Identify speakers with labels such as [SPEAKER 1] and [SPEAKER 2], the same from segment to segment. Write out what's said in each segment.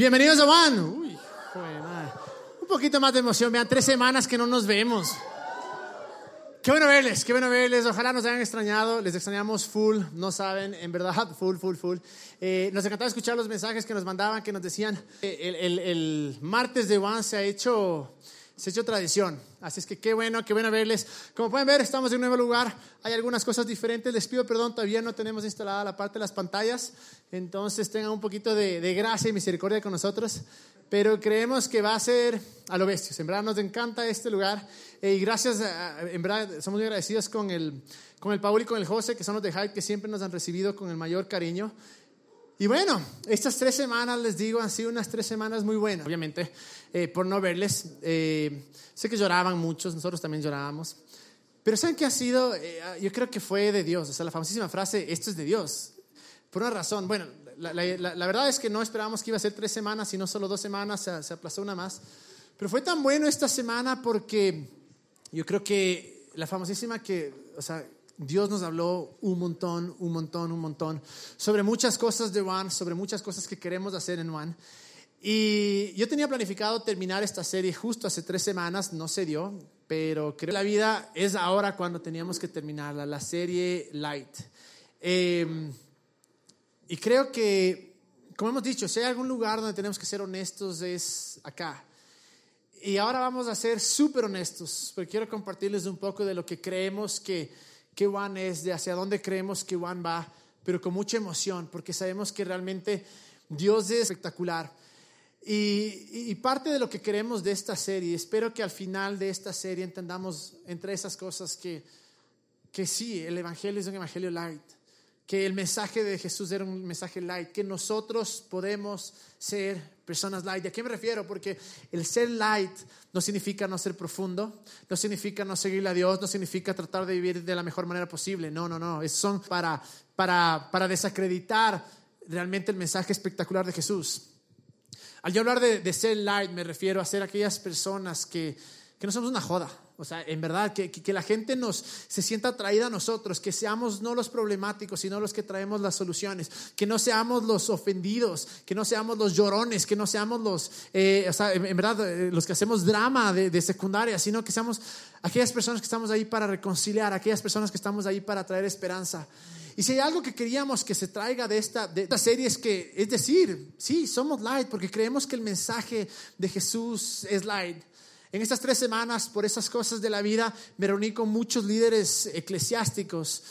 [SPEAKER 1] Bienvenidos a Juan. Uy, Un poquito más de emoción. Vean, tres semanas que no nos vemos. Qué bueno verles, qué bueno verles. Ojalá nos hayan extrañado. Les extrañamos full, no saben, en verdad, full, full, full. Eh, nos encantaba escuchar los mensajes que nos mandaban, que nos decían. El, el, el martes de Juan se ha hecho se ha hecho tradición. Así es que qué bueno, qué bueno verles. Como pueden ver, estamos en un nuevo lugar. Hay algunas cosas diferentes. Les pido perdón, todavía no tenemos instalada la parte de las pantallas. Entonces tengan un poquito de, gracia y misericordia con nosotros. Pero creemos que va a ser a lo bestia. En verdad nos encanta este lugar. y gracias, en verdad, somos muy agradecidos con el, con el Paul y con el José, que son los de Hype, que siempre nos han recibido con el mayor cariño. Y bueno, estas tres semanas, les digo, han sido unas tres semanas muy buenas. Obviamente, eh, por no verles, eh, sé que lloraban muchos, nosotros también llorábamos. Pero ¿saben qué ha sido? Eh, yo creo que fue de Dios. O sea, la famosísima frase, esto es de Dios. Por una razón. Bueno, la, la, verdad es que no esperábamos que iba a ser tres semanas, sino solo dos semanas, se, se aplazó una más. Pero fue tan bueno esta semana porque yo creo que la famosísima que, o sea, Dios nos habló un montón, un montón, un montón sobre muchas cosas de One, sobre muchas cosas que queremos hacer en One. Y yo tenía planificado terminar esta serie justo hace tres semanas, no se dio, pero creo que la vida es ahora cuando teníamos que terminarla, la serie Light. Em, y creo que, como hemos dicho, si hay algún lugar donde tenemos que ser honestos es acá. Y ahora vamos a ser súper honestos, porque quiero compartirles un poco de lo que creemos que qué One es, de hacia dónde creemos que One va, pero con mucha emoción, porque sabemos que realmente Dios es espectacular. Y, parte de lo que queremos de esta serie, espero que al final de esta serie entendamos entre esas cosas que, que sí, el Evangelio es un Evangelio light, que el mensaje de Jesús era un mensaje light, que nosotros podemos ser personas light. ¿A qué me refiero? Porque el ser light no significa no ser profundo, no significa no seguirle a Dios, no significa tratar de vivir de la mejor manera posible. No, no, no. Es son para, para, para desacreditar realmente el mensaje espectacular de Jesús. Al yo hablar de, de ser light, me refiero a ser aquellas personas que, que no somos una joda o sea, en verdad, que, que, la gente nos se sienta atraída a nosotros, que seamos no los problemáticos, sino los que traemos las soluciones, que no seamos los ofendidos, que no seamos los llorones, que no seamos los, eh, o sea, en, verdad, eh, los que hacemos drama de, de, secundaria, sino que seamos aquellas personas que estamos ahí para reconciliar, aquellas personas que estamos ahí para traer esperanza. Y si hay algo que queríamos que se traiga de esta, de esta serie es que, es decir, sí, somos light porque creemos que el mensaje de Jesús es light. En estas tres semanas, por esas cosas de la vida, me reuní con muchos líderes eclesiásticos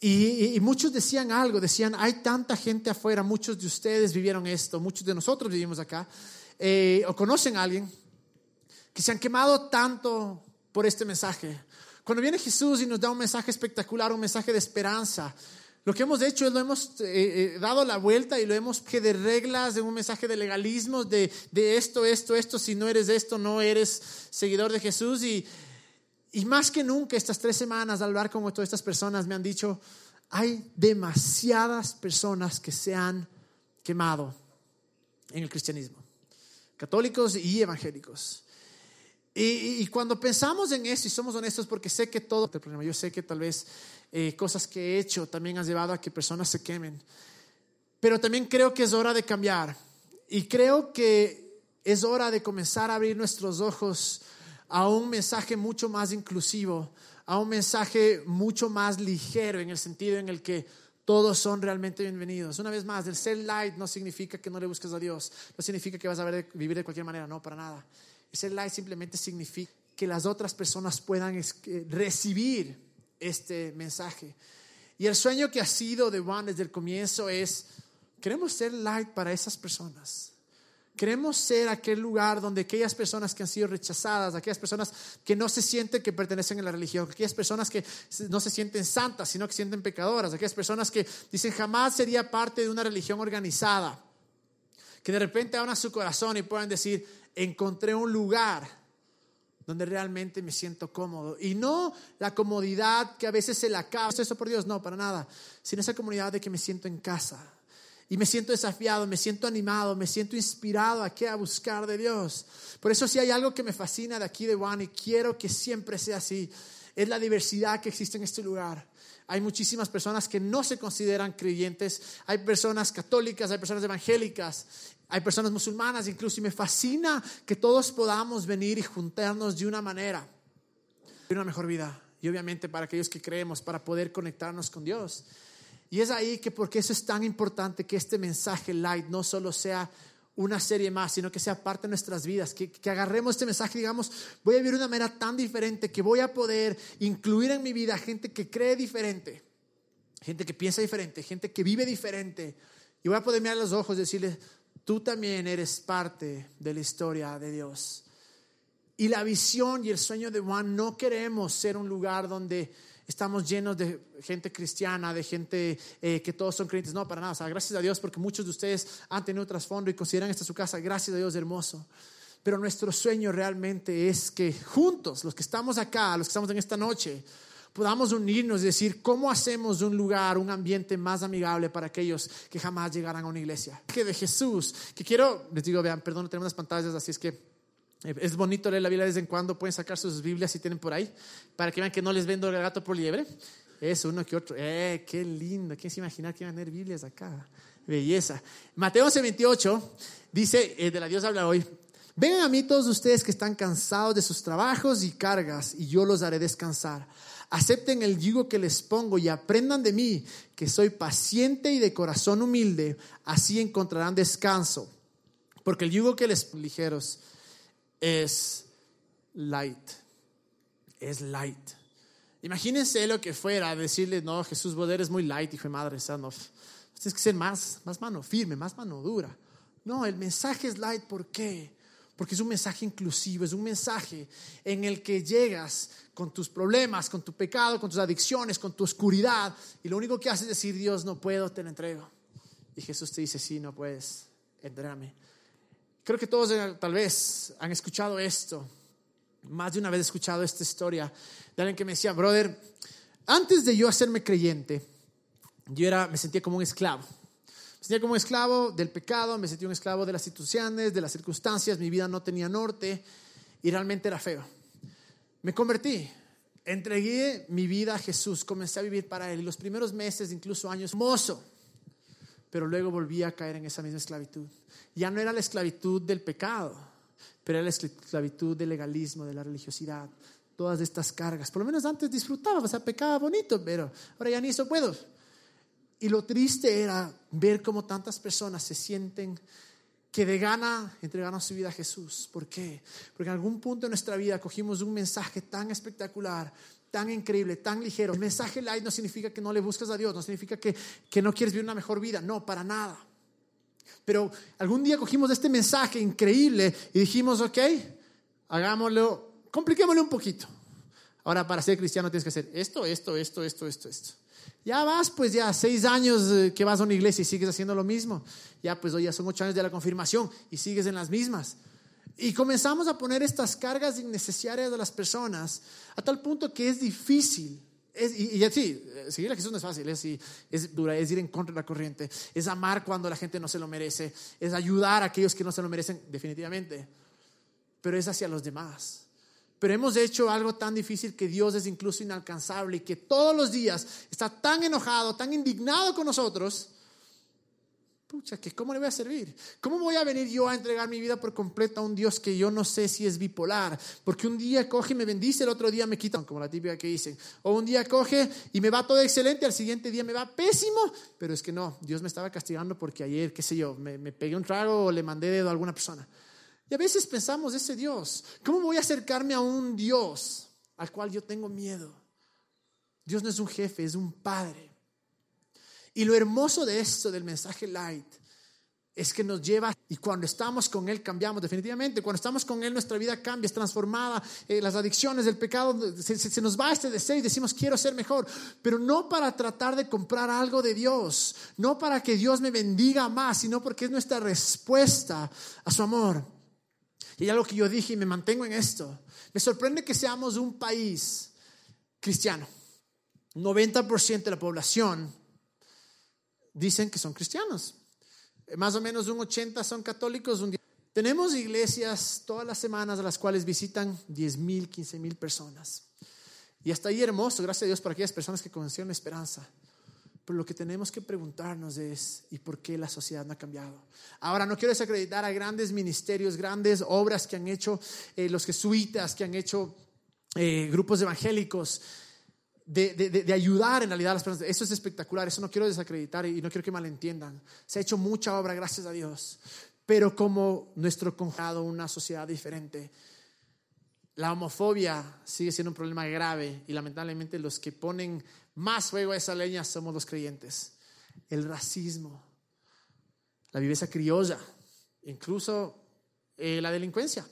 [SPEAKER 1] y, muchos decían algo, decían, hay tanta gente afuera, muchos de ustedes vivieron esto, muchos de nosotros vivimos acá, eh, o conocen a alguien que se han quemado tanto por este mensaje. Cuando viene Jesús y nos da un mensaje espectacular, un mensaje de esperanza, lo que hemos hecho es lo hemos eh, eh, dado la vuelta y lo hemos que de reglas, de un mensaje de legalismo, de, de, esto, esto, esto, si no eres esto, no eres seguidor de Jesús. Y, y más que nunca estas tres semanas al hablar con todas estas personas me han dicho, hay demasiadas personas que se han quemado en el cristianismo, católicos y evangélicos. Y, cuando pensamos en eso y somos honestos, porque sé que todo yo sé que tal vez eh, cosas que he hecho también han llevado a que personas se quemen, pero también creo que es hora de cambiar y creo que es hora de comenzar a abrir nuestros ojos a un mensaje mucho más inclusivo, a un mensaje mucho más ligero en el sentido en el que todos son realmente bienvenidos. Una vez más, el ser light no significa que no le busques a Dios, no significa que vas a vivir de cualquier manera, no, para nada. Ser light simplemente significa que las otras personas puedan recibir este mensaje. Y el sueño que ha sido de Juan desde el comienzo es, queremos ser light para esas personas. Queremos ser aquel lugar donde aquellas personas que han sido rechazadas, aquellas personas que no se sienten que pertenecen a la religión, aquellas personas que no se sienten santas, sino que sienten pecadoras, aquellas personas que dicen jamás sería parte de una religión organizada, que de repente abran su corazón y puedan decir, encontré un lugar donde realmente me siento cómodo. Y no la comodidad que a veces se la acaba, eso por Dios, no, para nada, sino esa comunidad de que me siento en casa. Y me siento desafiado, me siento animado, me siento inspirado a qué a buscar de Dios. Por eso si hay algo que me fascina de aquí de Juan y quiero que siempre sea así, es la diversidad que existe en este lugar. Hay muchísimas personas que no se consideran creyentes, hay personas católicas, hay personas evangélicas hay personas musulmanas incluso y me fascina que todos podamos venir y juntarnos de una manera, de una mejor vida. Y obviamente para aquellos que creemos, para poder conectarnos con Dios. Y es ahí que porque eso es tan importante que este mensaje light no solo sea una serie más, sino que sea parte de nuestras vidas, que, que, agarremos este mensaje digamos, voy a vivir una manera tan diferente que voy a poder incluir en mi vida gente que cree diferente, gente que piensa diferente, gente que vive diferente, y voy a poder mirar los ojos y decirle, tú también eres parte de la historia de Dios. Y la visión y el sueño de Juan, no queremos ser un lugar donde estamos llenos de gente cristiana, de gente eh, que todos son creyentes. No, para nada. O sea, gracias a Dios porque muchos de ustedes han tenido trasfondo y consideran esta su casa. Gracias a Dios, hermoso. Pero nuestro sueño realmente es que juntos, los que estamos acá, los que estamos en esta noche, podamos unirnos y decir cómo hacemos un lugar, un ambiente más amigable para aquellos que jamás llegarán a una iglesia. Que de Jesús, que quiero, les digo, vean, perdón, no tenemos las pantallas, así es que eh, es bonito leer la Biblia de vez en cuando, pueden sacar sus Biblias si tienen por ahí, para que vean que no les vendo el gato por liebre. Es uno que otro. ¡Eh, qué lindo! ¿Quién se imagina que iban a tener Biblias acá? Belleza. Mateo 11, 28 dice, eh, de la Dios habla hoy, vengan a mí todos ustedes que están cansados de sus trabajos y cargas, y yo los haré descansar. Acepten el yugo que les pongo y aprendan de mí, que soy paciente y de corazón humilde, así encontrarán descanso. Porque el yugo que les ligeros es light. Es light. Imagínense lo que fuera decirle, no, Jesús, vos eres muy light, hijo de madre, no, tienes que ser más, más mano firme, más mano dura. No, el mensaje es light, ¿por qué? Porque es un mensaje inclusivo, es un mensaje en el que llegas con tus problemas, con tu pecado, con tus adicciones, con tu oscuridad, y lo único que haces es decir, Dios, no puedo, te lo entrego. Y Jesús te dice, sí, no puedes, entrégame. Creo que todos eh, tal vez han escuchado esto, más de una vez he escuchado esta historia de alguien que me decía, brother, antes de yo hacerme creyente, yo era, me sentía como un esclavo. Me sentía como esclavo del pecado, me sentía un esclavo de las instituciones, de las circunstancias, mi vida no tenía norte y realmente era feo. Me convertí, entregué mi vida a Jesús, comencé a vivir para Él y los primeros meses, incluso años, hermoso pero luego volví a caer en esa misma esclavitud. Ya no era la esclavitud del pecado, pero era la esclavitud del legalismo, de la religiosidad, todas estas cargas. Por lo menos antes disfrutaba, o sea, pecaba bonito, pero ahora ya ni eso puedo. Y lo triste era ver cómo tantas personas se sienten que de gana entregaron su vida a Jesús. ¿Por qué? Porque en algún punto de nuestra vida cogimos un mensaje tan espectacular, tan increíble, tan ligero. El mensaje light no significa que no le buscas a Dios, no significa que, que no quieres vivir una mejor vida, no, para nada. Pero algún día cogimos este mensaje increíble y dijimos, ok, hagámoslo, compliquémoslo un poquito. Ahora, para ser cristiano tienes que hacer esto, esto, esto, esto, esto, esto. Ya vas, pues ya seis años eh, que vas a una iglesia y sigues haciendo lo mismo. Ya, pues hoy ya son ocho años de la confirmación y sigues en las mismas. Y comenzamos a poner estas cargas innecesarias a las personas a tal punto que es difícil. y, y así, seguir a Jesús no es fácil, es, es dura, es ir en contra de la corriente, es amar cuando la gente no se lo merece, es ayudar a aquellos que no se lo merecen, definitivamente, pero es hacia los demás. Pero hemos hecho algo tan difícil que Dios es incluso inalcanzable y que todos los días está tan enojado, tan indignado con nosotros que ¿cómo le voy a servir? ¿Cómo voy a venir yo a entregar mi vida por completo a un Dios que yo no sé si es bipolar? Porque un día coge y me bendice, el otro día me quita, como la típica que dicen. O un día coge y me va todo excelente, al siguiente día me va pésimo. Pero es que no, Dios me estaba castigando porque ayer, qué sé yo, me, me pegué un trago o le mandé dedo a alguna persona. Y a veces pensamos, ese Dios, ¿cómo voy a acercarme a un Dios al cual yo tengo miedo? Dios no es un jefe, es un padre. Y lo hermoso de esto, del mensaje light, es que nos lleva y cuando estamos con Él cambiamos definitivamente. Cuando estamos con Él nuestra vida cambia, es transformada. Eh, las adicciones, el pecado, se, se, nos va este deseo y decimos quiero ser mejor. Pero no para tratar de comprar algo de Dios, no para que Dios me bendiga más, sino porque es nuestra respuesta a su amor. Y algo que yo dije y me mantengo en esto. Me sorprende que seamos un país cristiano. 90% de la población dicen que son cristianos. Más o menos un 80 son católicos. Un Tenemos iglesias todas las semanas a las cuales visitan 10 mil, 15 mil personas. Y hasta ahí hermoso, gracias a Dios por aquellas personas que conocieron la esperanza. Pero lo que tenemos que preguntarnos es, ¿y por qué la sociedad no ha cambiado? Ahora, no quiero desacreditar a grandes ministerios, grandes obras que han hecho eh, los jesuitas, que han hecho eh, grupos evangélicos, de, de, ayudar en realidad a las personas. Eso es espectacular, eso no quiero desacreditar y no quiero que malentiendan. Se ha hecho mucha obra, gracias a Dios. Pero como nuestro conjado, una sociedad diferente, la homofobia sigue siendo un problema grave y lamentablemente los que ponen más fuego a esa leña somos los creyentes. El racismo, la viveza criolla, incluso eh, la delincuencia.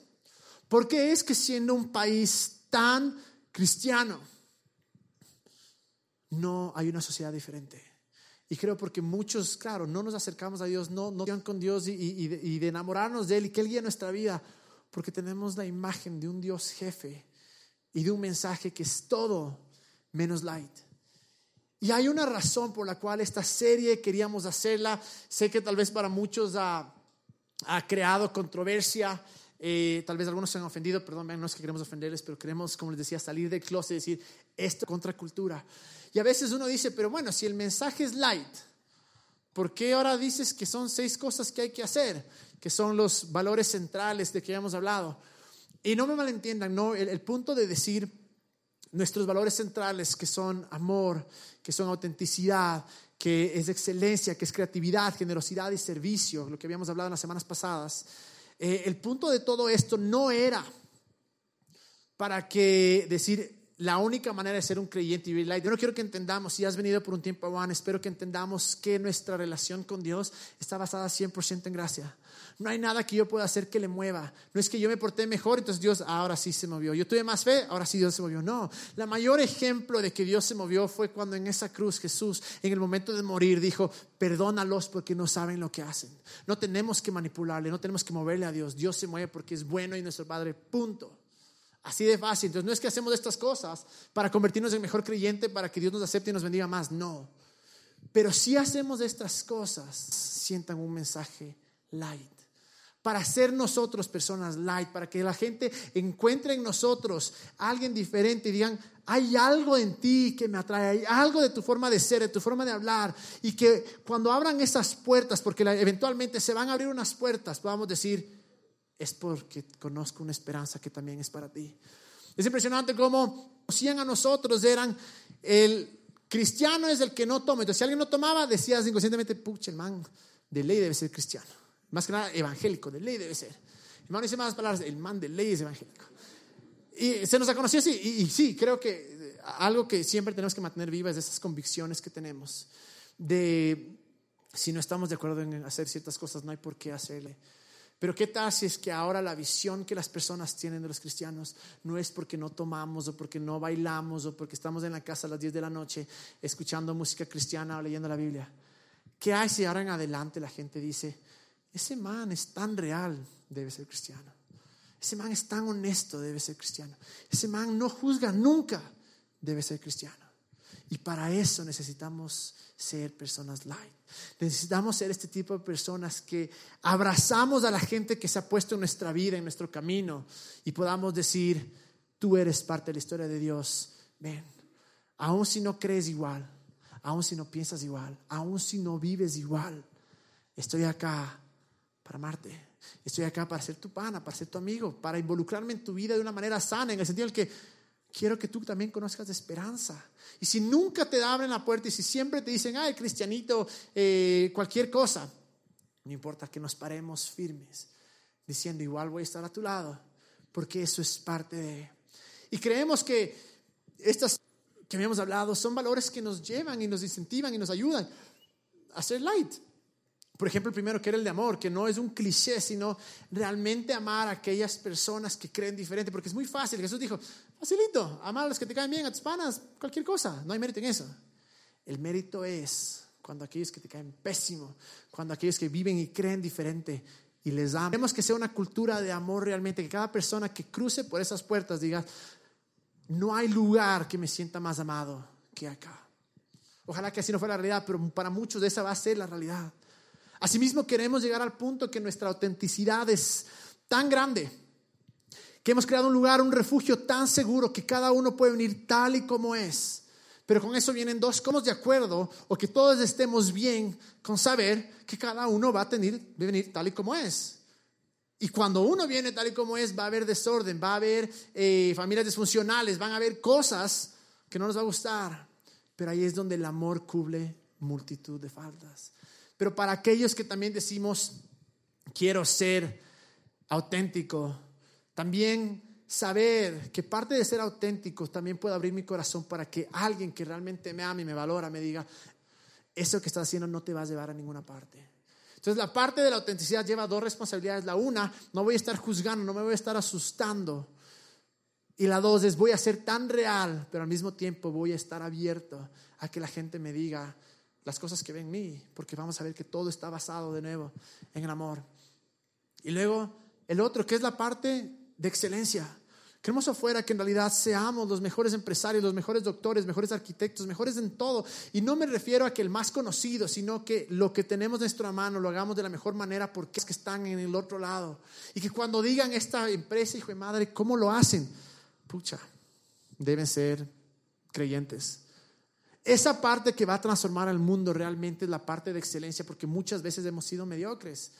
[SPEAKER 1] ¿Por qué es que siendo un país tan cristiano, no hay una sociedad diferente? Y creo porque muchos, claro, no nos acercamos a Dios, no, no con Dios y, y, de, enamorarnos de Él y que Él guíe nuestra vida, porque tenemos la imagen de un Dios jefe y de un mensaje que es todo menos light. Y hay una razón por la cual esta serie queríamos hacerla. Sé que tal vez para muchos ha, ha creado controversia. Eh, tal vez algunos se han ofendido, perdón, no es que queremos ofenderles, pero queremos, como les decía, salir del closet y decir esto contra cultura. Y a veces uno dice, pero bueno, si el mensaje es light, ¿por qué ahora dices que son seis cosas que hay que hacer? Que son los valores centrales de que hemos hablado. Y no me malentiendan, no, el punto de decir nuestros valores centrales que son amor, que son autenticidad, que es excelencia, que es creatividad, generosidad y servicio, lo que habíamos hablado en las semanas pasadas. Eh, el punto de todo esto no era para que decir la única manera de ser un creyente y light. Yo no quiero que entendamos, si has venido por un tiempo, Juan, espero que entendamos que nuestra relación con Dios está basada 100% en gracia. No hay nada que yo pueda hacer que le mueva. No es que yo me porté mejor, entonces Dios ahora sí se movió. Yo tuve más fe, ahora sí Dios se movió. No, la mayor ejemplo de que Dios se movió fue cuando en esa cruz Jesús, en el momento de morir, dijo, perdónalos porque no saben lo que hacen. No tenemos que manipularle, no tenemos que moverle a Dios. Dios se mueve porque es bueno y nuestro Padre, punto. Así de fácil. Entonces no es que hacemos estas cosas para convertirnos en mejor creyente, para que Dios nos acepte y nos bendiga más. No. Pero si hacemos estas cosas, sientan un mensaje light. Para ser nosotros personas light, para que la gente encuentre en nosotros alguien diferente y digan, hay algo en ti que me atrae, hay algo de tu forma de ser, de tu forma de hablar. Y que cuando abran esas puertas, porque eventualmente se van a abrir unas puertas, podamos decir, es porque conozco una esperanza que también es para ti. Es impresionante cómo conocían a nosotros, eran el cristiano es el que no toma. Entonces, si alguien no tomaba, decías inconscientemente, pucha, el man de ley debe ser cristiano. Más que nada, evangélico, de ley debe ser. Hermano, dice más palabras, el man de ley es evangélico. Y se nos ha conocido así, y, sí, creo que algo que siempre tenemos que mantener viva es esas convicciones que tenemos de si no estamos de acuerdo en hacer ciertas cosas, no hay por qué hacerle. Pero ¿qué tal si es que ahora la visión que las personas tienen de los cristianos no es porque no tomamos o porque no bailamos o porque estamos en la casa a las 10 de la noche escuchando música cristiana o leyendo la Biblia? ¿Qué hay si ahora en adelante la gente dice, ese man es tan real, debe ser cristiano? Ese man es tan honesto, debe ser cristiano. Ese man no juzga nunca, debe ser cristiano. Y para eso necesitamos ser personas light. Necesitamos ser este tipo de personas que abrazamos a la gente que se ha puesto en nuestra vida, en nuestro camino, y podamos decir, tú eres parte de la historia de Dios. Ven, aun si no crees igual, aun si no piensas igual, aun si no vives igual, estoy acá para amarte. Estoy acá para ser tu pana, para ser tu amigo, para involucrarme en tu vida de una manera sana, en el sentido en que quiero que tú también conozcas esperanza. Y si nunca te abren la puerta y si siempre te dicen, ay, cristianito, eh, cualquier cosa, no importa que nos paremos firmes, diciendo, igual voy a estar a tu lado, porque eso es parte de... Y creemos que estas que habíamos hablado son valores que nos llevan y nos incentivan y nos ayudan a ser light. Por ejemplo, el primero que era el de amor, que no es un cliché, sino realmente amar a aquellas personas que creen diferente, porque es muy fácil. Jesús dijo, facilito, amar a los que te caen bien, a tus panas, cualquier cosa, no hay mérito en eso. El mérito es cuando aquellos que te caen pésimo, cuando aquellos que viven y creen diferente y les aman. Queremos que sea una cultura de amor realmente, que cada persona que cruce por esas puertas diga, no hay lugar que me sienta más amado que acá. Ojalá que así no fuera la realidad, pero para muchos esa va a ser la realidad. Asimismo, queremos llegar al punto que nuestra autenticidad es tan grande, que hemos creado un lugar, un refugio tan seguro que cada uno puede venir tal y como es, Pero con eso vienen dos, ¿cómo de acuerdo o que todos estemos bien con saber que cada uno va a tener, venir tal y como es. Y cuando uno viene tal y como es, va a haber desorden, va a haber eh, familias disfuncionales, van a haber cosas que no nos va a gustar. Pero ahí es donde el amor cubre multitud de faltas. Pero para aquellos que también decimos, quiero ser auténtico, también saber que parte de ser auténtico también puede abrir mi corazón para que alguien que realmente me ama y me valora me diga, eso que estás haciendo no te va a llevar a ninguna parte. Entonces la parte de la autenticidad lleva dos responsabilidades. La una, no voy a estar juzgando, no me voy a estar asustando. Y la dos es, voy a ser tan real, pero al mismo tiempo voy a estar abierto a que la gente me diga las cosas que ven en mí, porque vamos a ver que todo está basado de nuevo en el amor. Y luego el otro, que es la parte de excelencia. Queremos afuera que en realidad seamos los mejores empresarios, los mejores doctores, mejores arquitectos, mejores en todo. Y no me refiero a que el más conocido, sino que lo que tenemos en nuestra mano lo hagamos de la mejor manera porque es que están en el otro lado. Y que cuando digan esta empresa, hijo de madre, ¿cómo lo hacen? Pucha, deben ser creyentes. Esa parte que va a transformar al mundo realmente es la parte de excelencia porque muchas veces hemos sido mediocres.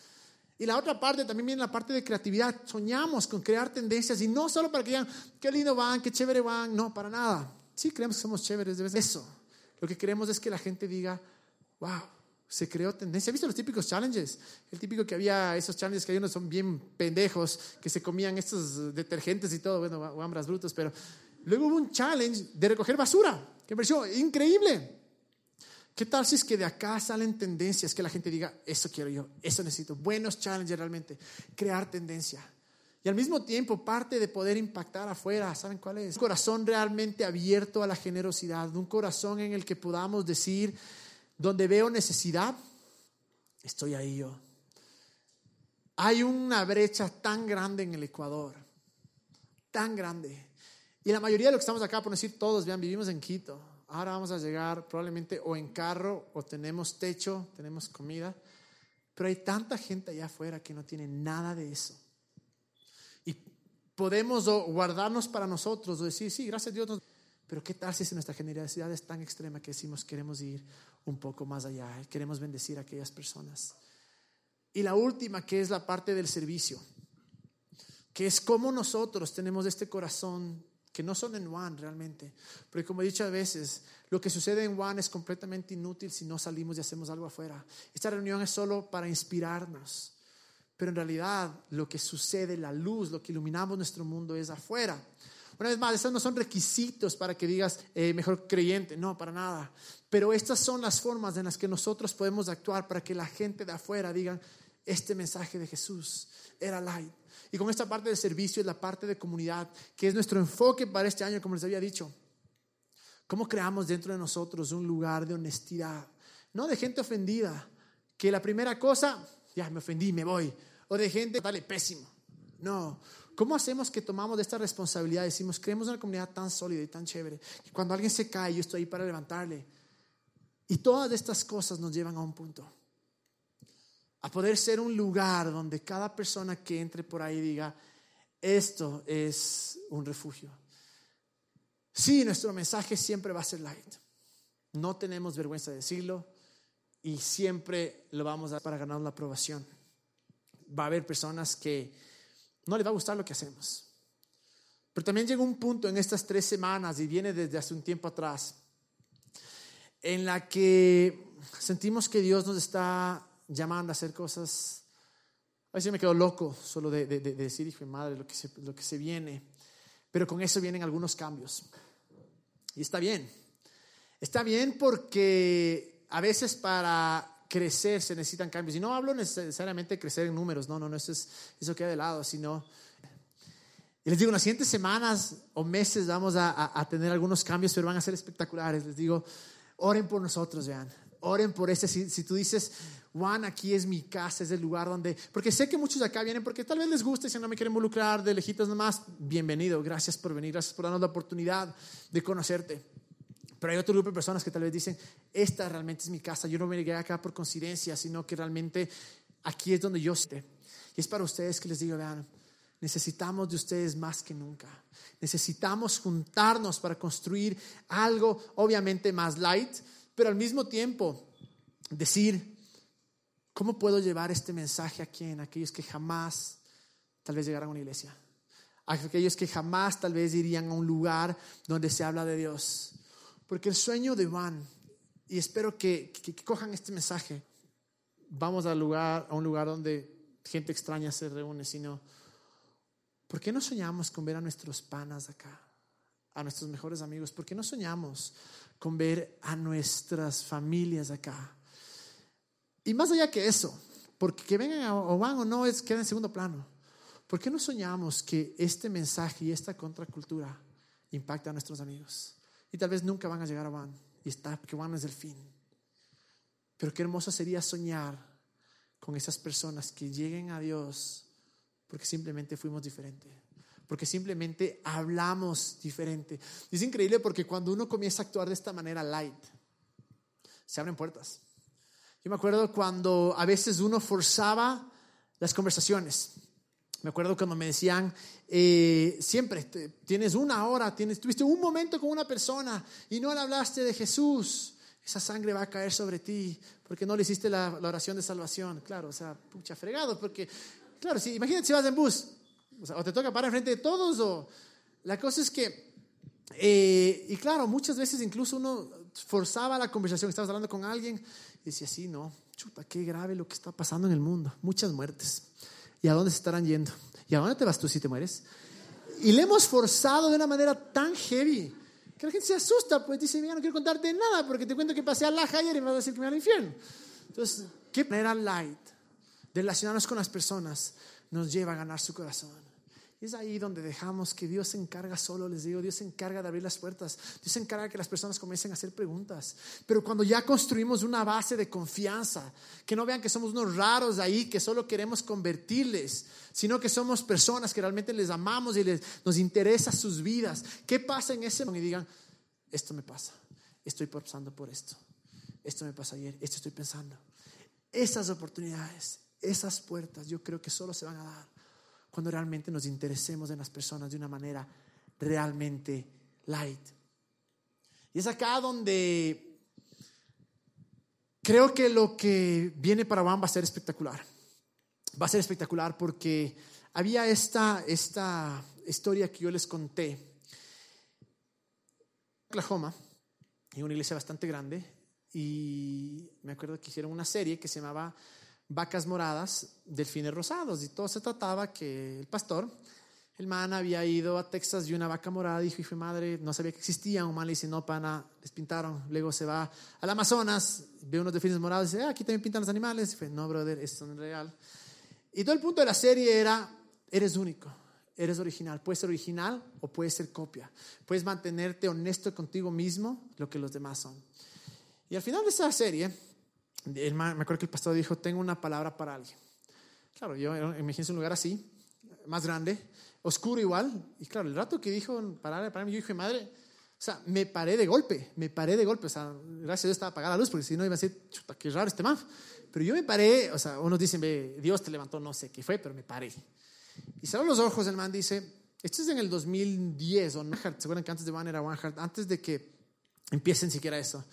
[SPEAKER 1] Y la otra parte también viene la parte de creatividad. Soñamos con crear tendencias y no solo para que digan, qué lindo van, qué chévere van, no, para nada. Sí, creemos que somos chéveres, de vez eso. Lo que queremos es que la gente diga, wow, se creó tendencia. ¿Has visto los típicos challenges? El típico que había esos challenges que hay unos son bien pendejos, que se comían estos detergentes y todo, bueno, hambras brutos, pero luego hubo un challenge de recoger basura, me pareció increíble. ¿Qué tal si es que de acá salen tendencias que la gente diga, eso quiero yo, eso necesito? Buenos challenges realmente, crear tendencia. Y al mismo tiempo, parte de poder impactar afuera, ¿saben cuál es? Un corazón realmente abierto a la generosidad, un corazón en el que podamos decir, donde veo necesidad, estoy ahí yo. Hay una brecha tan grande en el Ecuador, tan grande. Y la mayoría de los que estamos acá, por decir todos, vean, vivimos en Quito ahora vamos a llegar probablemente o en carro o tenemos techo, tenemos comida, pero hay tanta gente allá afuera que no tiene nada de eso. Y podemos guardarnos para nosotros o decir, sí, gracias a Dios. Pero ¿qué tal si nuestra generosidad es tan extrema que decimos queremos ir un poco más allá, queremos bendecir a aquellas personas? Y la última, que es la parte del servicio, que es como nosotros tenemos este corazón que no son en One realmente. Porque como he dicho a veces, lo que sucede en One es completamente inútil si no salimos y hacemos algo afuera. Esta reunión es solo para inspirarnos. Pero en realidad lo que sucede, la luz, lo que iluminamos nuestro mundo es afuera. Una vez más, estos no son requisitos para que digas eh, mejor creyente, no, para nada. Pero estas son las formas en las que nosotros podemos actuar para que la gente de afuera diga, este mensaje de Jesús era light y con esta parte del servicio es la parte de comunidad, que es nuestro enfoque para este año, como les había dicho. ¿Cómo creamos dentro de nosotros un lugar de honestidad? No de gente ofendida, que la primera cosa, ya me ofendí, me voy. O de gente, dale, pésimo. No. ¿Cómo hacemos que tomamos de esta responsabilidad? Decimos, creemos una comunidad tan sólida y tan chévere. Y cuando alguien se cae, yo estoy ahí para levantarle. Y todas estas cosas nos llevan a un punto a poder ser un lugar donde cada persona que entre por ahí diga, esto es un refugio. Sí, nuestro mensaje siempre va a ser light. No tenemos vergüenza de decirlo y siempre lo vamos a dar para ganar la aprobación. Va a haber personas que no les va a gustar lo que hacemos. Pero también llega un punto en estas tres semanas y viene desde hace un tiempo atrás en la que sentimos que Dios nos está llamando a hacer cosas. A veces me quedo loco solo de, decir, hijo de madre, lo que, se, lo que se viene. Pero con eso vienen algunos cambios. Y está bien. Está bien porque a veces para crecer se necesitan cambios. Y no hablo necesariamente de crecer en números, no, no, no, eso, es, eso queda de lado, sino... Y les digo, en las siguientes semanas o meses vamos a, a tener algunos cambios, pero van a ser espectaculares. Les digo, oren por nosotros, vean. Oren por ese. Si, si, tú dices, Juan, aquí es mi casa, es el lugar donde. Porque sé que muchos de acá vienen porque tal vez les guste, si no me quieren involucrar de lejitos nomás, bienvenido. Gracias por venir, gracias por darnos la oportunidad de conocerte. Pero hay otro grupo de personas que tal vez dicen, esta realmente es mi casa. Yo no me llegué acá por coincidencia, sino que realmente aquí es donde yo estoy. Y es para ustedes que les digo, vean, necesitamos de ustedes más que nunca. Necesitamos juntarnos para construir algo obviamente más light, pero al mismo tiempo decir, ¿cómo puedo llevar este mensaje a quién? A aquellos que jamás tal vez llegaran a una iglesia. Aquellos que jamás tal vez irían a un lugar donde se habla de Dios. Porque el sueño de Juan, y espero que, que, cojan este mensaje, vamos a, lugar, a un lugar donde gente extraña se reúne, sino, ¿por qué no soñamos con ver a nuestros panas acá? A nuestros mejores amigos. ¿Por qué no soñamos con ver a nuestras familias acá? Y más allá que eso, porque que vengan o van o no es queda en segundo plano. ¿Por qué no soñamos que este mensaje y esta contracultura impacta a nuestros amigos? Y tal vez nunca van a llegar a Van y está que Van es el fin. Pero qué hermoso sería soñar con esas personas que lleguen a Dios porque simplemente fuimos diferentes, porque simplemente hablamos diferente. es increíble porque cuando uno comienza a actuar de esta manera light, se abren puertas. Yo me acuerdo cuando a veces uno forzaba las conversaciones. Me acuerdo cuando me decían, eh, siempre tienes una hora, tienes, tuviste un momento con una persona y no le hablaste de Jesús, esa sangre va a caer sobre ti porque no le hiciste la, oración de salvación. Claro, o sea, pucha fregado, porque, claro, si, imagínate si vas en bus, o, te toca parar enfrente de todos, o la cosa es que, eh, y claro, muchas veces incluso uno forzaba la conversación, estabas hablando con alguien y decía, sí, no, chuta, qué grave lo que está pasando en el mundo, muchas muertes. ¿Y a dónde se estarán yendo? ¿Y a dónde te vas tú si te mueres? Y le hemos forzado de una manera tan heavy que la gente se asusta, pues dice, mira, no quiero contarte nada porque te cuento que pasé a la ayer y me vas a decir que me voy al infierno. Entonces, ¿qué manera light de relacionarnos con las personas nos lleva a ganar su corazón? es ahí donde dejamos que Dios se encarga solo, les digo, Dios se encarga de abrir las puertas, Dios se encarga de que las personas comiencen a hacer preguntas. Pero cuando ya construimos una base de confianza, que no vean que somos unos raros ahí, que solo queremos convertirles, sino que somos personas que realmente les amamos y les, nos interesa sus vidas. ¿Qué pasa en ese momento? Y digan, esto me pasa, estoy pasando por esto, esto me pasa ayer, esto estoy pensando. Esas oportunidades, esas puertas, yo creo que solo se van a dar cuando realmente nos interesemos en las personas de una manera realmente light. Y es acá donde creo que lo que viene para Juan va a ser espectacular. Va a ser espectacular porque había esta, esta historia que yo les conté. Oklahoma, en una iglesia bastante grande, y me acuerdo que hicieron una serie que se llamaba vacas moradas, delfines rosados. Y todo se trataba que el pastor, el man había ido a Texas y una vaca morada dijo, hijo madre, no sabía que existía. Un man le dice, no, pana, les pintaron. Luego se va al Amazonas, ve unos delfines morados y dice, ah, aquí también pintan los animales. Y dice, no, brother, esto no es real. Y todo el punto de la serie era, eres único. Eres original, puedes ser original o puedes ser copia. Puedes mantenerte honesto contigo mismo, lo que los demás son. Y al final de esa serie, me acuerdo que el pastor dijo, tengo una palabra para alguien. Claro, yo imagínense un lugar así, más grande, oscuro igual. Y claro, el rato que dijo parar para mí, yo dije, madre, o sea, me paré de golpe, me paré de golpe. O sea, gracias a Dios estaba apagada la luz, porque si no iba a decir, chuta, qué raro este man. Pero yo me paré, o sea, unos dicen, Dios te levantó, no sé qué fue, pero me paré. Y cerró los ojos, el man dice, esto es en el 2010, o no, ¿se acuerdan que antes de Van era One Heart? Antes de que empiecen siquiera eso.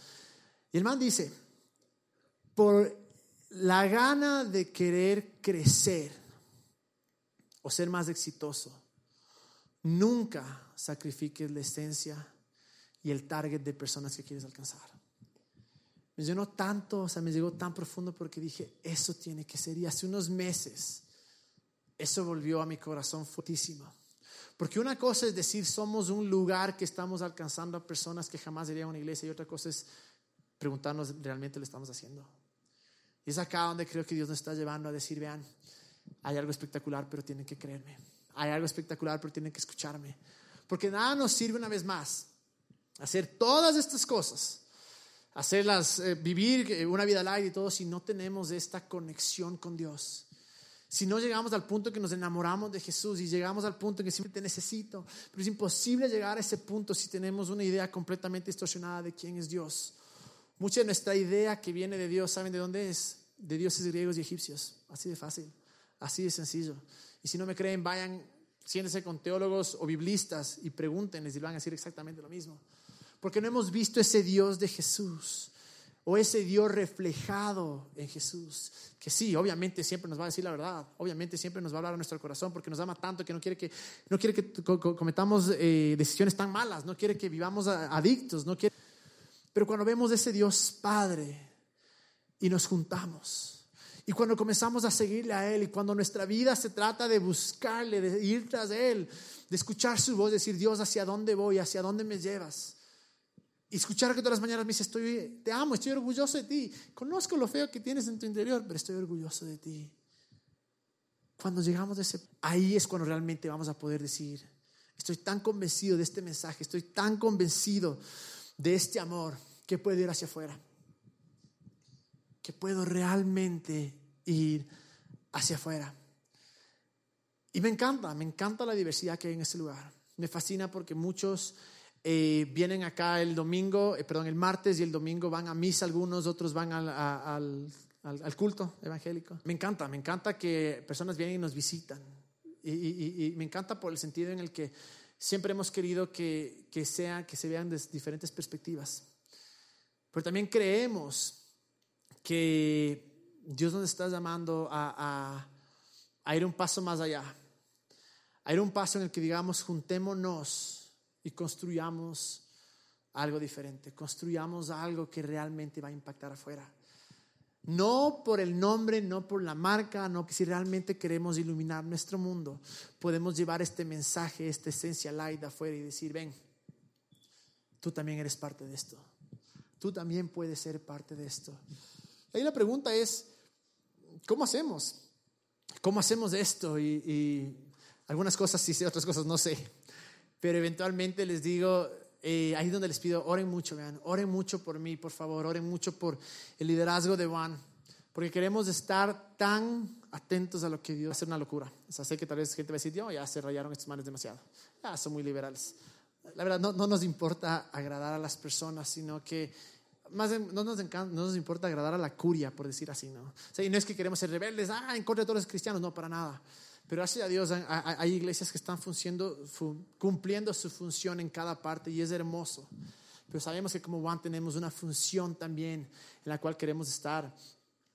[SPEAKER 1] Y el man dice, por la gana de querer crecer o ser más exitoso, nunca sacrifiques la esencia y el target de personas que quieres alcanzar. Me llenó tanto, o sea, me llegó tan profundo porque dije, eso tiene que ser. Y hace unos meses, eso volvió a mi corazón fortísimo. Porque una cosa es decir, somos un lugar que estamos alcanzando a personas que jamás irían a una iglesia, y otra cosa es preguntarnos, ¿realmente lo estamos haciendo? Y es acá donde creo que Dios nos está llevando a decir, vean, hay algo espectacular, pero tienen que creerme. Hay algo espectacular, pero tienen que escucharme. Porque nada nos sirve una vez más hacer todas estas cosas, hacerlas, eh, vivir eh, una vida larga y todo, si no tenemos esta conexión con Dios. Si no llegamos al punto que nos enamoramos de Jesús y llegamos al punto que siempre te necesito, pero es imposible llegar a ese punto si tenemos una idea completamente distorsionada de quién es Dios. Mucha de nuestra idea que viene de Dios, ¿saben de dónde es? De dioses griegos y egipcios. Así de fácil, así de sencillo. Y si no me creen, vayan Siéntese con teólogos o biblistas y pregúntenles y van a decir exactamente lo mismo. Porque no hemos visto ese Dios de Jesús o ese Dios reflejado en Jesús. Que sí, obviamente siempre nos va a decir la verdad, obviamente siempre nos va a hablar a nuestro corazón porque nos ama tanto que no quiere que, no quiere que cometamos eh, decisiones tan malas, no quiere que vivamos adictos, no quiere... Pero cuando vemos ese Dios Padre y nos juntamos, y cuando comenzamos a seguirle a Él y cuando nuestra vida se trata de buscarle, de ir tras Él, de escuchar su voz, decir, Dios, ¿hacia dónde voy? ¿Hacia dónde me llevas? Y escuchar que todas las mañanas me dice, estoy, te amo, estoy orgulloso de ti. Conozco lo feo que tienes en tu interior, pero estoy orgulloso de ti. Cuando llegamos a ese, ahí es cuando realmente vamos a poder decir, estoy tan convencido de este mensaje, estoy tan convencido de este amor que puedo ir hacia afuera que puedo realmente ir hacia afuera. Y me encanta, me encanta la diversidad que hay en este lugar. Me fascina porque muchos eh, vienen acá el domingo, eh, perdón, el martes y el domingo van a misa algunos, otros van al, culto evangélico. Me encanta, me encanta que personas vienen y nos visitan. Y, me encanta por el sentido en el que siempre hemos querido que, que, sea, que se vean desde diferentes perspectivas. Pero también creemos que Dios nos está llamando a, a, ir un paso más allá, a ir un paso en el que digamos, juntémonos y construyamos algo diferente, construyamos algo que realmente va a impactar afuera. No por el nombre, no por la marca, no que si realmente queremos iluminar nuestro mundo, podemos llevar este mensaje, esta esencia light afuera y decir, ven, tú también eres parte de esto. Tú también puedes ser parte de esto. Ahí la pregunta es, ¿cómo hacemos? ¿Cómo hacemos esto? Y, algunas cosas sí sé, otras cosas no sé. Pero eventualmente les digo, eh, ahí donde les pido, oren mucho, vean, oren mucho por mí, por favor, oren mucho por el liderazgo de Juan, porque queremos estar tan atentos a lo que Dios hace una locura. O sea, sé que tal vez gente va a decir, yo ya se rayaron estos manes demasiado, ya son muy liberales. La verdad, no, no nos importa agradar a las personas, sino que más no, nos encanta, no nos importa agradar a la curia, por decir así, ¿no? O y no es que queremos ser rebeldes, ah, en contra de todos los cristianos, no, para nada. Pero gracias a Dios hay, iglesias que están cumpliendo su función en cada parte y es hermoso. Pero sabemos que como Juan tenemos una función también en la cual queremos estar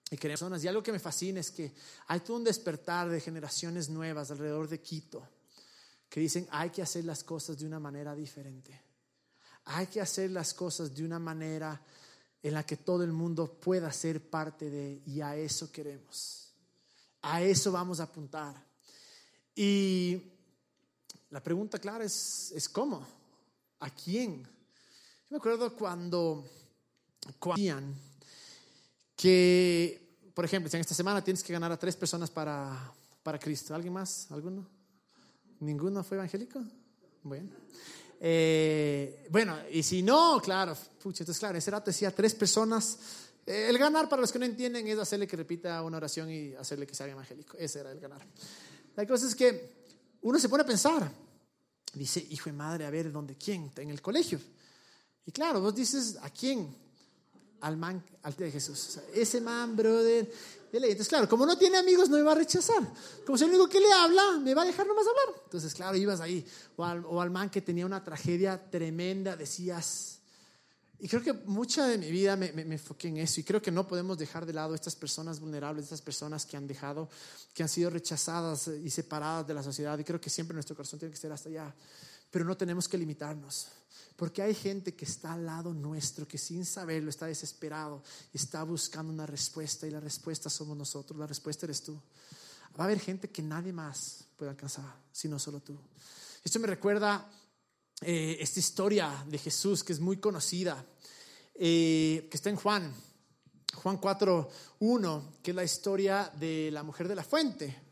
[SPEAKER 1] y queremos personas. Y algo que me fascina es que hay todo un despertar de generaciones nuevas alrededor de Quito que dicen hay que hacer las cosas de una manera diferente. Hay que hacer las cosas de una manera en la que todo el mundo pueda ser parte de, y a eso queremos. A eso vamos a apuntar. Y la pregunta clara es, es ¿cómo? ¿A quién? Yo me acuerdo cuando, cuando que, por ejemplo, en esta semana tienes que ganar a tres personas para, para Cristo. ¿Alguien más? ¿Alguno? ¿Ninguno fue evangélico? Bueno. Eh, bueno, y si no, claro, pucha, entonces claro, ese rato decía tres personas. Eh, el ganar, para los que no entienden, es hacerle que repita una oración y hacerle que sea evangélico. Ese era el ganar. La cosa es que uno se pone a pensar. Dice, hijo de madre, a ver, ¿dónde? ¿Quién? En el colegio. Y claro, vos dices, ¿a quién? Al man, al de Jesús. ese man, brother, entonces, claro, como no tiene amigos, no me va a rechazar. Como si el único que le habla, me va a dejar nomás hablar. Entonces, claro, ibas ahí. O al, o al man que tenía una tragedia tremenda, decías. Y creo que mucha de mi vida me, me, me, enfoqué en eso. Y creo que no podemos dejar de lado estas personas vulnerables, estas personas que han dejado, que han sido rechazadas y separadas de la sociedad. Y creo que siempre nuestro corazón tiene que estar hasta allá. Pero no tenemos que limitarnos. Porque hay gente que está al lado nuestro, que sin saberlo está desesperado está buscando una respuesta y la respuesta somos nosotros, la respuesta eres tú. Va a haber gente que nadie más puede alcanzar, sino solo tú. Esto me recuerda eh, esta historia de Jesús que es muy conocida, eh, que está en Juan, Juan 4.1, que es la historia de la mujer de la fuente.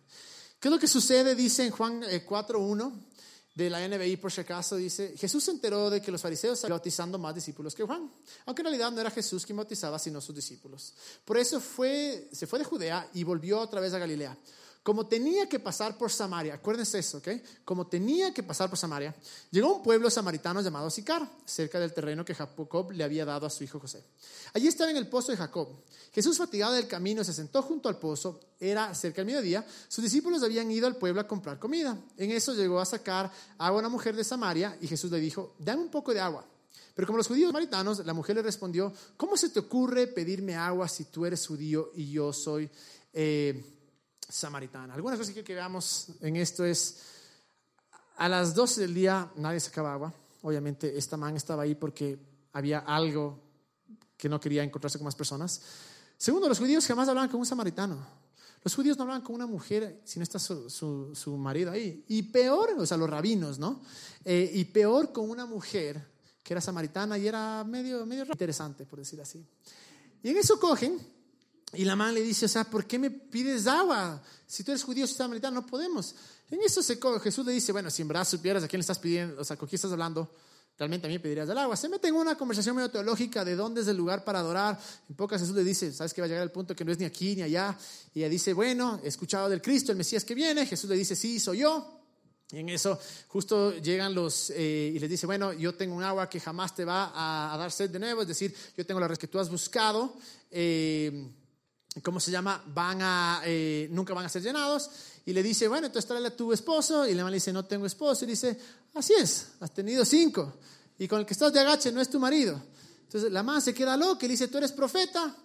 [SPEAKER 1] ¿Qué es lo que sucede? Dice en Juan 4.1 eh, de la NBI, por si acaso, dice, Jesús se enteró de que los fariseos estaban bautizando más discípulos que Juan, aunque en realidad no era Jesús quien bautizaba, sino sus discípulos. Por eso fue, se fue de Judea y volvió otra vez a Galilea. Como tenía que pasar por Samaria, acuérdense eso, ¿ok? Como tenía que pasar por Samaria, llegó a un pueblo samaritano llamado Sicar, cerca del terreno que Jacob le había dado a su hijo José. Allí estaba en el pozo de Jacob. Jesús, fatigado del camino, se sentó junto al pozo. Era cerca del mediodía. Sus discípulos habían ido al pueblo a comprar comida. En eso llegó a sacar agua una mujer de Samaria y Jesús le dijo, dame un poco de agua. Pero como los judíos samaritanos, la mujer le respondió, ¿cómo se te ocurre pedirme agua si tú eres judío y yo soy... Eh, samaritana. Algunas cosas que veamos en esto es, a las 12 del día nadie sacaba agua. Obviamente esta man estaba ahí porque había algo que no quería encontrarse con más personas. Segundo, los judíos jamás hablaban con un samaritano. Los judíos no hablaban con una mujer si no está su, su, marido ahí. Y peor, o sea, los rabinos, ¿no? Eh, y peor con una mujer que era samaritana y era medio, medio interesante, por decir así. Y en eso cogen y la mamá le dice, o sea, ¿por qué me pides agua? Si tú eres judío, si estás militar, no podemos. En eso se, Jesús le dice, bueno, si en verdad supieras a quién le estás pidiendo, o sea, con quién estás hablando, realmente a mí pedirías el agua. Se mete en una conversación medio teológica de dónde es el lugar para adorar. En pocas Jesús le dice, sabes que va a llegar el punto que no es ni aquí ni allá. Y ella dice, bueno, he escuchado del Cristo, el Mesías que viene. Jesús le dice, sí, soy yo. Y en eso justo llegan los eh, y les dice, bueno, yo tengo un agua que jamás te va a, dar sed de nuevo, es decir, yo tengo la res que tú has buscado. Eh, ¿cómo se llama? Van a, eh, nunca van a ser llenados. Y le dice, bueno, entonces tráele a tu esposo. Y le dice, no tengo esposo. Y dice, así es, has tenido cinco. Y con el que estás de agache no es tu marido. Entonces la mamá se queda loca y dice, tú eres profeta.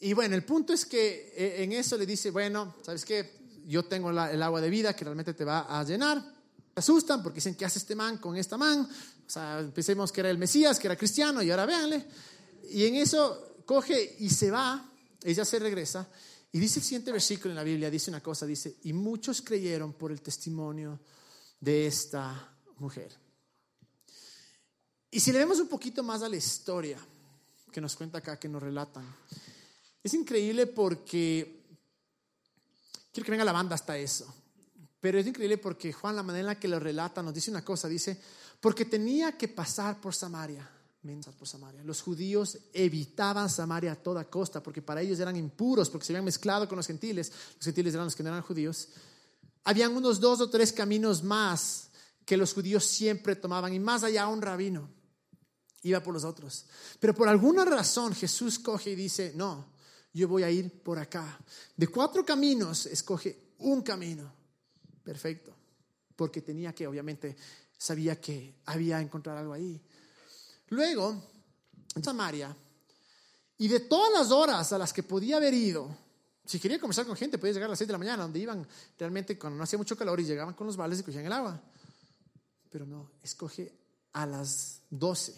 [SPEAKER 1] Y bueno, el punto es que eh, en eso le dice, bueno, ¿sabes qué? Yo tengo el agua de vida que realmente te va a llenar. Se asustan porque dicen, ¿qué hace este man con esta man? O sea, pensemos que era el Mesías, que era cristiano, y ahora véanle. Y en eso coge y se va ella se regresa y dice el siguiente versículo en la Biblia, dice una cosa, dice, y muchos creyeron por el testimonio de esta mujer. Y si le vemos un poquito más a la historia que nos cuenta acá, que nos relatan, es increíble porque, quiero que venga la banda hasta eso, pero es increíble porque Juan, la manera en la que lo relata, nos dice una cosa, dice, porque tenía que pasar por Samaria por Samaria. Los judíos evitaban Samaria a toda costa porque para ellos eran impuros, porque se habían mezclado con los gentiles. Los gentiles eran los que no eran judíos. Habían unos dos o tres caminos más que los judíos siempre tomaban y más allá un rabino iba por los otros. Pero por alguna razón Jesús coge y dice, no, yo voy a ir por acá. De cuatro caminos escoge un camino. Perfecto. Porque tenía que, obviamente, sabía que había encontrar algo ahí. Luego, en Samaria, y de todas las horas a las que podía haber ido, si quería conversar con gente, podía llegar a las 6 de la mañana, donde iban realmente cuando no hacía mucho calor y llegaban con los vales y cogían el agua. Pero no, escoge a las 12.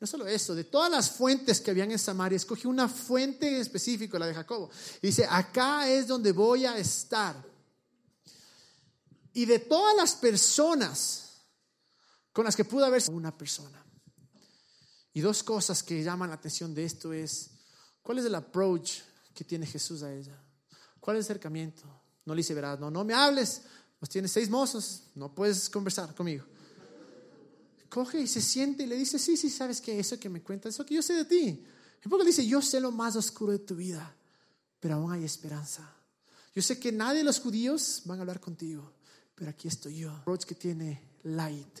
[SPEAKER 1] No solo eso, de todas las fuentes que habían en Samaria, escoge una fuente específica, la de Jacobo. Y dice, acá es donde voy a estar. Y de todas las personas con las que pudo haber una persona. Y dos cosas que llaman la atención de esto es, ¿cuál es el approach que tiene Jesús a ella? ¿Cuál es el acercamiento? No le dice, verás, no, no me hables, pues tienes seis mozos, no puedes conversar conmigo. Coge y se siente y le dice, sí, sí, sabes que eso que me cuentas, eso que yo sé de ti. Y poco dice, yo sé lo más oscuro de tu vida, pero aún hay esperanza. Yo sé que nadie de los judíos van a hablar contigo, pero aquí estoy yo. Approach que tiene light,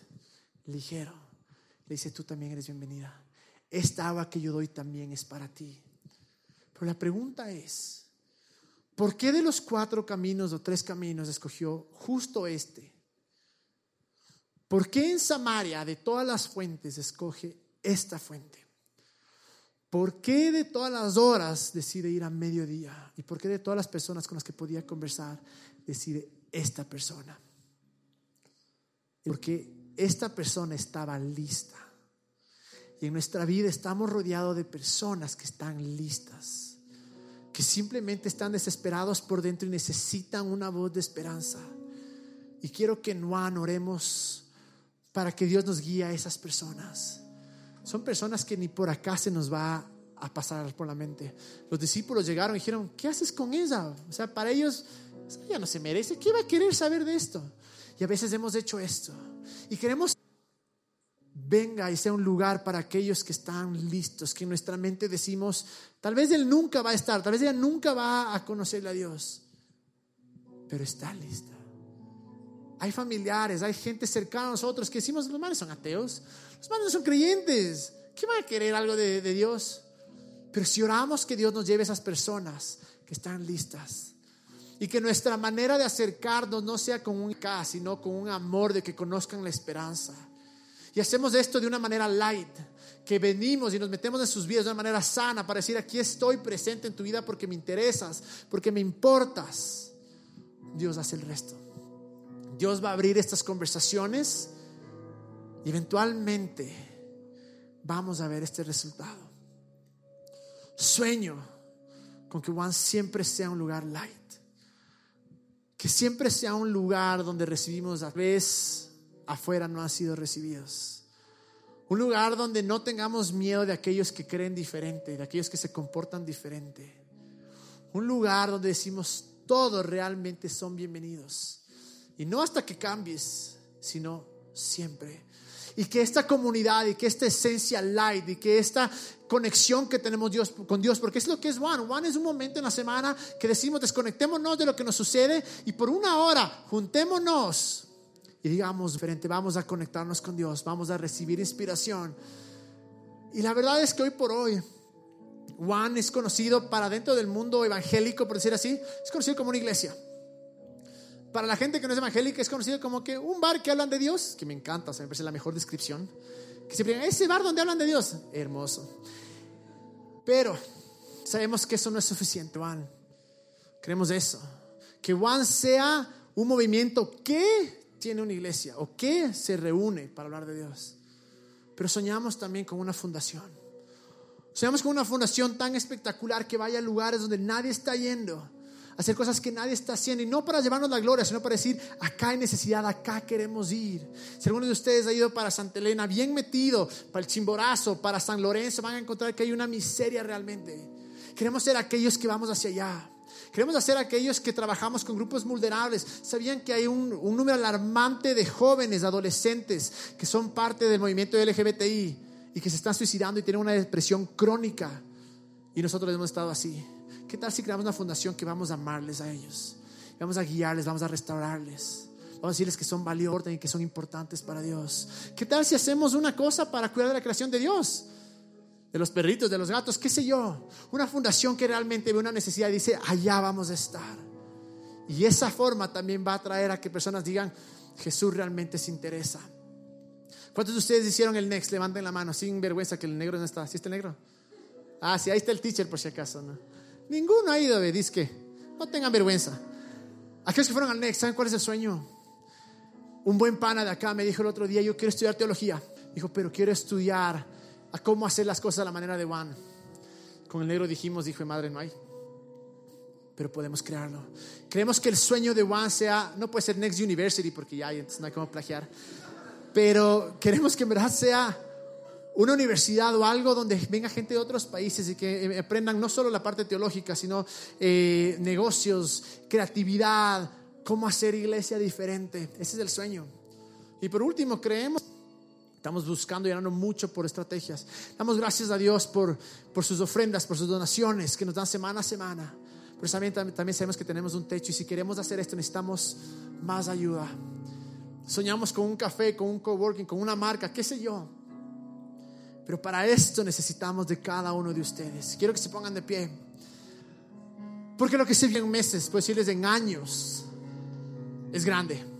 [SPEAKER 1] ligero le dice, tú también eres bienvenida. Esta agua que yo doy también es para ti. Pero la pregunta es, ¿por qué de los cuatro caminos o tres caminos escogió justo este? ¿Por qué en Samaria de todas las fuentes escoge esta fuente? ¿Por qué de todas las horas decide ir a mediodía? ¿Y por qué de todas las personas con las que podía conversar decide esta persona? Porque esta persona estaba lista. Y en nuestra vida estamos rodeados de personas que están listas, que simplemente están desesperados por dentro y necesitan una voz de esperanza. Y quiero que no oremos para que Dios nos guíe a esas personas. Son personas que ni por acá se nos va a pasar por la mente. Los discípulos llegaron y dijeron, ¿qué haces con ella? O sea, para ellos, ella no se merece. ¿Qué va a querer saber de esto? Y a veces hemos hecho esto. Y queremos venga y sea un lugar para aquellos que están listos, que en nuestra mente decimos, tal vez Él nunca va a estar, tal vez ella nunca va a conocerle a Dios. pero está lista. Hay familiares, hay gente cercana a nosotros que decimos, los manes son ateos, los manes son creyentes, ¿qué van a querer algo de, de Dios? Pero si oramos que Dios nos lleve a esas personas que están listas, y que nuestra manera de acercarnos no sea con un K, sino con un amor de que conozcan la esperanza. Y hacemos esto de una manera light, que venimos y nos metemos en sus vidas de una manera sana para decir, aquí estoy presente en tu vida porque me interesas, porque me importas. Dios hace el resto. Dios va a abrir estas conversaciones y eventualmente vamos a ver este resultado. Sueño con que Juan siempre sea un lugar light que siempre sea un lugar donde recibimos a vez afuera no han sido recibidos. Un lugar donde no tengamos miedo de aquellos que creen diferente, de aquellos que se comportan diferente. Un lugar donde decimos todos realmente son bienvenidos. Y no hasta que cambies, sino siempre y que esta comunidad y que esta esencia light y que esta conexión que tenemos Dios, con Dios, porque es lo que es One. One es un momento en la semana que decimos desconectémonos de lo que nos sucede y por una hora juntémonos y digamos diferente, vamos a conectarnos con Dios, vamos a recibir inspiración. Y la verdad es que hoy por hoy One es conocido para dentro del mundo evangélico, por decir así, es conocido como una iglesia para la gente que no es evangélica es conocido como que un bar que hablan de Dios, que me encanta, o sea, me parece la mejor descripción. Que siempre ese bar donde hablan de Dios, hermoso. Pero sabemos que eso no es suficiente, Juan. Creemos eso. Que Juan sea un movimiento que tiene una iglesia o que se reúne para hablar de Dios. Pero soñamos también con una fundación. Soñamos con una fundación tan espectacular que vaya a lugares donde nadie está yendo hacer cosas que nadie está haciendo y no para llevarnos la gloria, sino para decir, acá hay necesidad, acá queremos ir. Si alguno de ustedes ha ido para Santa Elena, bien metido, para el Chimborazo, para San Lorenzo, van a encontrar que hay una miseria realmente. Queremos ser aquellos que vamos hacia allá. Queremos ser aquellos que trabajamos con grupos vulnerables. ¿Sabían que hay un, un número alarmante de jóvenes, adolescentes, que son parte del movimiento LGBTI y que se están suicidando y tienen una depresión crónica? Y nosotros hemos estado así. ¿Qué tal si creamos una fundación que vamos a amarles a ellos? Vamos a guiarles, vamos a restaurarles. Vamos a decirles que son valiosos y que son importantes para Dios. ¿Qué tal si hacemos una cosa para cuidar de la creación de Dios? De los perritos, de los gatos, qué sé yo. Una fundación que realmente ve una necesidad y dice, allá vamos a estar. Y esa forma también va a traer a que personas digan, Jesús realmente se interesa. ¿Cuántos de ustedes hicieron el next? Levanten la mano, sin vergüenza que el negro no está. ¿Sí está negro? Ah, sí, ahí está el teacher por si acaso. ¿no? Ninguno ha ido, dice que no tengan vergüenza. Aquellos que fueron al Next, ¿saben cuál es el sueño? Un buen pana de acá me dijo el otro día, yo quiero estudiar teología. Dijo, pero quiero estudiar a cómo hacer las cosas a la manera de Juan. Con el negro dijimos, dijo, madre, no hay. Pero podemos crearlo. Creemos que el sueño de Juan sea, no puede ser Next University porque ya hay, entonces no hay cómo plagiar. Pero queremos que en verdad sea una universidad o algo donde venga gente de otros países y que eh, aprendan no solo la parte teológica, sino eh, negocios, creatividad, cómo hacer iglesia diferente. Ese es el sueño. Y por último, creemos, estamos buscando y orando mucho por estrategias. Damos gracias a Dios por, por sus ofrendas, por sus donaciones que nos dan semana a semana. Pero también, también sabemos que tenemos un techo y si queremos hacer esto necesitamos más ayuda. Soñamos con un café, con un coworking, con una marca, qué sé yo. Pero para esto necesitamos de cada uno de ustedes. Quiero que se pongan de pie. Porque lo que se ve en meses, puede decirles en años, es grande.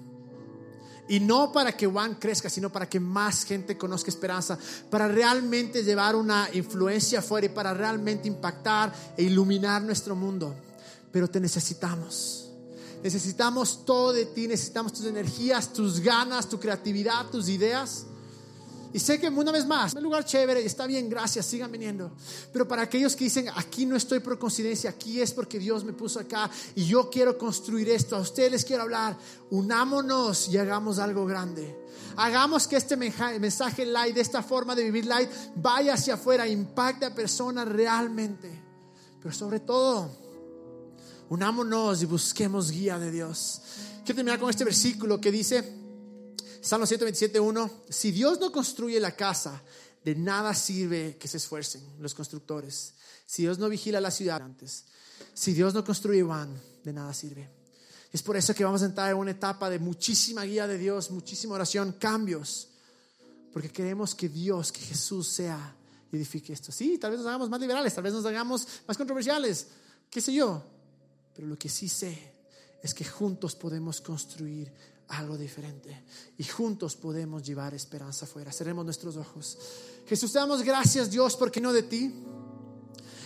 [SPEAKER 1] Y no para que Juan crezca, sino para que más gente conozca esperanza, para realmente llevar una influencia afuera y para realmente impactar e iluminar nuestro mundo. Pero te necesitamos. Necesitamos todo de ti, necesitamos tus energías, tus ganas, tu creatividad, tus ideas. Y sé que una vez más, es un lugar chévere está bien, gracias, sigan viniendo. Pero para aquellos que dicen, aquí no estoy por coincidencia, aquí es porque Dios me puso acá y yo quiero construir esto, a ustedes les quiero hablar, unámonos y hagamos algo grande. Hagamos que este mensaje light, de esta forma de vivir light, vaya hacia afuera, impacte a personas realmente. Pero sobre todo, unámonos y busquemos guía de Dios. Quiero terminar con este versículo que dice, Salmo 127.1, si Dios no construye la casa, de nada sirve que se esfuercen los constructores. Si Dios no vigila la ciudad antes, si Dios no construye van, de nada sirve. Es por eso que vamos a entrar en una etapa de muchísima guía de Dios, muchísima oración, cambios. Porque queremos que Dios, que Jesús sea y edifique esto. Sí, tal vez nos hagamos más liberales, tal vez nos hagamos más controversiales, qué sé yo. Pero lo que sí sé es que juntos podemos construir algo diferente y juntos podemos llevar esperanza afuera. Cerremos nuestros ojos. Jesús, te damos gracias, Dios, porque no de ti.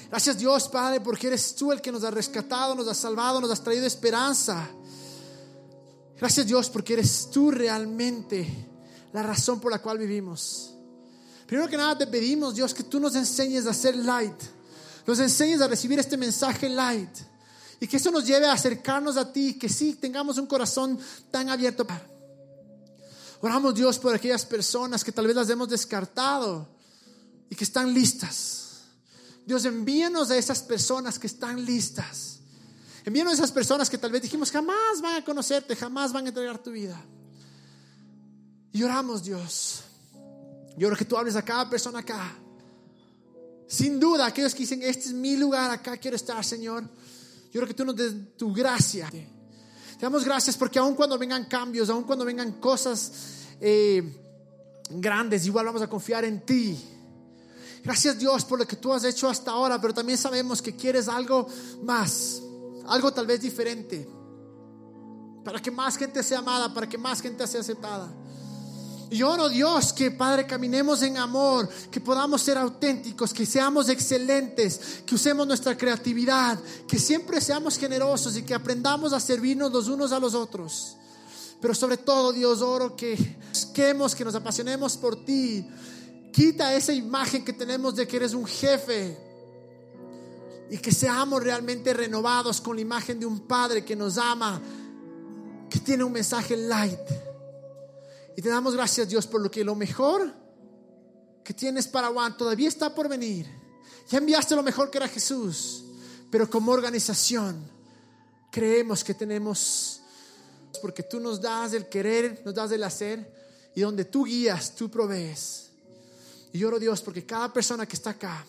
[SPEAKER 1] Gracias Dios, Padre, porque eres tú el que nos ha rescatado, nos ha salvado, nos has traído esperanza. Gracias Dios, porque eres tú realmente la razón por la cual vivimos. Primero que nada te pedimos, Dios, que tú nos enseñes a ser light. Nos enseñes a recibir este mensaje light. Y que eso nos lleve a acercarnos a ti, que sí tengamos un corazón tan abierto. Oramos Dios por aquellas personas que tal vez las hemos descartado y que están listas Dios, envíanos a esas personas que están listas. Envíanos a esas personas que tal vez dijimos jamás van a conocerte, jamás van a entregar tu vida. Y oramos, Dios. Yo oro que tú hables a cada persona acá. Sin duda, aquellos que dicen, este es mi lugar, acá quiero estar, Señor. Yo oro que tú nos des tu gracia. Te damos gracias porque aun cuando vengan cambios, aun cuando vengan cosas eh, grandes, igual vamos a confiar en ti. Gracias Dios por lo que tú has hecho hasta ahora, pero también sabemos que quieres algo más, algo tal vez diferente, para que más gente sea amada, para que más gente sea aceptada. Y oro Dios que Padre caminemos en amor, que podamos ser auténticos, que seamos excelentes, que usemos nuestra creatividad, que siempre seamos generosos y que aprendamos a servirnos los unos a los otros. Pero sobre todo Dios oro que busquemos, que nos apasionemos por ti, Quita esa imagen que tenemos de que eres un jefe y que seamos realmente renovados con la imagen de un padre que nos ama, que tiene un mensaje light. Y te damos gracias Dios por lo que lo mejor que tienes para Juan todavía está por venir. Ya enviaste lo mejor que era Jesús, pero como organización creemos que tenemos, porque tú nos das el querer, nos das el hacer, y donde tú guías, tú provees. Y lloro Dios porque cada persona que está acá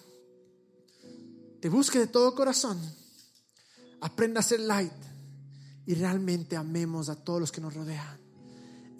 [SPEAKER 1] te busque de todo corazón, aprenda a ser light y realmente amemos a todos los que nos rodean.